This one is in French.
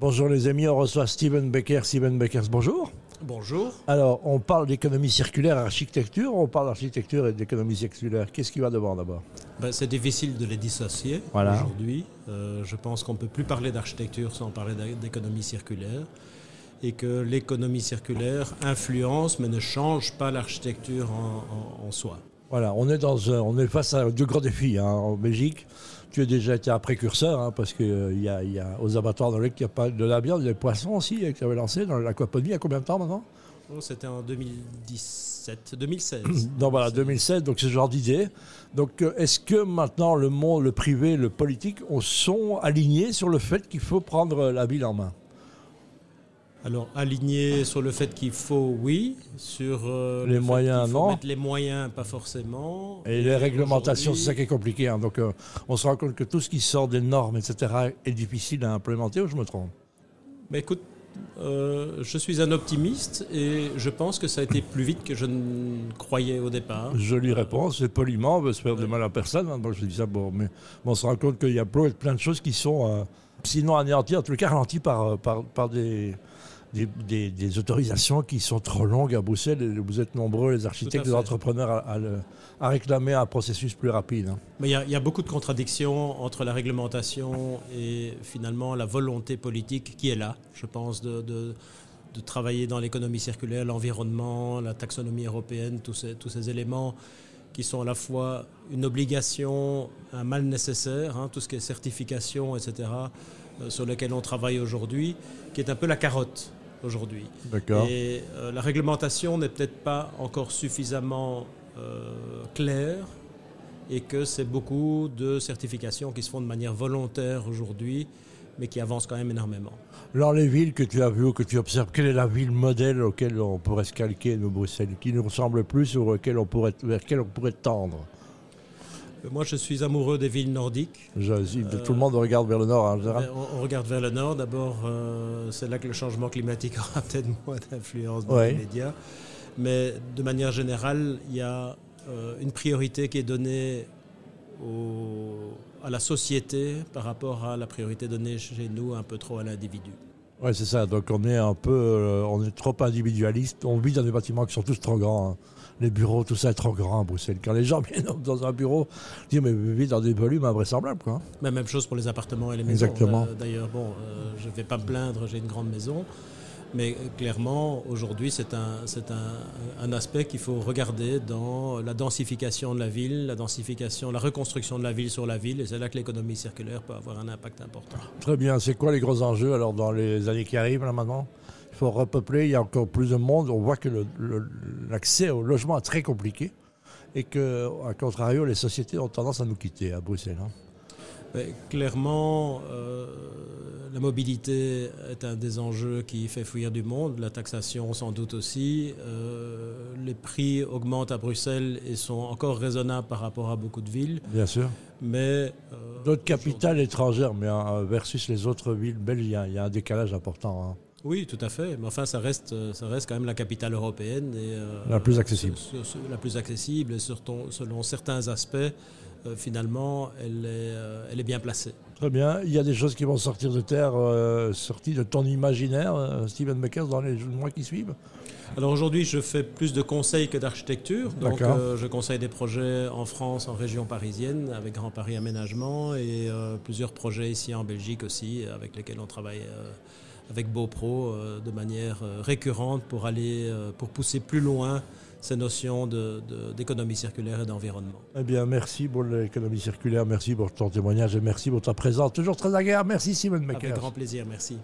Bonjour les amis, on reçoit Steven Becker. Steven Beckers, bonjour. Bonjour. Alors, on parle d'économie circulaire et architecture, on parle d'architecture et d'économie circulaire. Qu'est-ce qui va devant d'abord? Ben, C'est difficile de les dissocier Voilà. aujourd'hui. Euh, je pense qu'on ne peut plus parler d'architecture sans parler d'économie circulaire. Et que l'économie circulaire influence mais ne change pas l'architecture en, en- en soi. Voilà, on est, dans un- on est face à deux grands défis hein, en Belgique. Tu as déjà été un précurseur hein, parce qu'il y, a, il y a aux abattoirs dans le il y a pas de la viande, des poissons aussi euh, que tu avais lancé dans l'aquaponie. Il y a combien de temps maintenant? Oh, C'était en 2017, 2016. Donc voilà, 2016, donc c'est ce genre d'idée. Donc euh, est-ce que maintenant le monde, le privé, le politique on sont alignés sur le fait qu'il faut prendre la ville en main? Alors, aligné sur le fait qu'il faut, oui. Sur euh, Les le moyens, faut non. mettre les moyens, pas forcément. Et les réglementations, c'est ça qui est compliqué. hein. Donc euh, on se rend compte que tout ce qui sort des normes, etc., est difficile à implémenter ou je me trompe? Mais écoute, euh, je suis un optimiste et je pense que ça a été plus vite que je ne croyais au départ. Jolie réponse, c'est poliment, on veut se faire de mal à personne. hein, je dis ça, bon, mais on se rend compte qu'il y a plein de choses qui sont, sinon anéanties, en tout cas ralenties par, euh, par, par des, des, des- des autorisations qui sont trop longues à Bruxelles. Et vous êtes nombreux, les architectes, les entrepreneurs, à, à le- à réclamer un processus plus rapide. hein. Mais il y, a- il y a beaucoup de contradictions entre la réglementation et finalement la volonté politique qui est là, je pense, de, de- de travailler dans l'économie circulaire, l'environnement, la taxonomie européenne, tous ces, tous ces éléments qui sont à la fois une obligation, un mal nécessaire, hein, tout ce qui est certification, etc., euh, sur lequel on travaille aujourd'hui, qui est un peu la carotte aujourd'hui. D'accord. Et euh, la réglementation n'est peut-être pas encore suffisamment euh, claire et que c'est beaucoup de certifications qui se font de manière volontaire aujourd'hui, mais qui avancent quand même énormément. Dans les villes que tu as vues ou que tu observes, quelle est la ville modèle auquel on pourrait se calquer, nous, Bruxelles, qui nous ressemble plus ou auquel on pourrait, vers laquelle on pourrait tendre? Euh, Moi, je suis amoureux des villes nordiques. Je- si- Tout le monde regarde vers le nord hein, en général. Mais On, on regarde vers le nord. D'abord, euh, c'est là que le changement climatique aura peut-être moins d'influence dans Ouais. les médias. Mais de manière générale, il y a euh, une priorité qui est donnée au- à la société par rapport à la priorité donnée chez nous un peu trop à l'individu. Ouais, c'est ça. Donc on est un peu, euh, on est trop individualiste. On vit dans des bâtiments qui sont tous trop grands. hein. Les bureaux, tout ça est trop grand à Bruxelles. Quand les gens viennent dans un bureau, ils disent mais vivez dans des volumes invraisemblables, quoi. Mais même chose pour les appartements et les maisons. Exactement. Euh, D'ailleurs, bon, euh, je ne vais pas me plaindre, j'ai une grande maison. Mais clairement, aujourd'hui, c'est un, c'est un, un aspect qu'il faut regarder dans la densification de la ville, la densification, la reconstruction de la ville sur la ville. Et c'est là que l'économie circulaire peut avoir un impact important. Très bien. C'est quoi les gros enjeux alors dans les années qui arrivent là maintenant? Il faut repeupler. Il y a encore plus de monde. On voit que l'accès au logement est très compliqué et que, à contrario, les sociétés ont tendance à nous quitter à Bruxelles. hein. Mais clairement, euh, la mobilité est un des enjeux qui fait fuir du monde, la taxation sans doute aussi. Euh, les prix augmentent à Bruxelles et sont encore raisonnables par rapport à beaucoup de villes. Bien sûr. Mais euh, D'autres capitales étrangères, mais euh, versus les autres villes belges, il y a, il y a un décalage important. hein. oui, tout à fait. Mais enfin, ça reste, ça reste quand même la capitale européenne et euh, La plus accessible. sur- sur- la plus accessible et selon certains aspects, finalement, elle est, elle est bien placée. Très bien. Il y a des choses qui vont sortir de terre, euh, sorties de ton imaginaire, euh, Steven Beckers, dans les mois qui suivent? Alors aujourd'hui, je fais plus de conseils que d'architecture. Donc euh, je conseille des projets en France, en région parisienne, avec Grand Paris Aménagement, et euh, plusieurs projets ici en Belgique aussi, avec lesquels on travaille avec BoPro de manière récurrente pour aller, pour pousser plus loin ces notions de- de- d'économie circulaire et d'environnement. Eh bien, merci pour l'économie circulaire, merci pour ton témoignage et merci pour ta présence. Toujours très agréable. Merci, Steven Avec Beckers. grand plaisir, merci.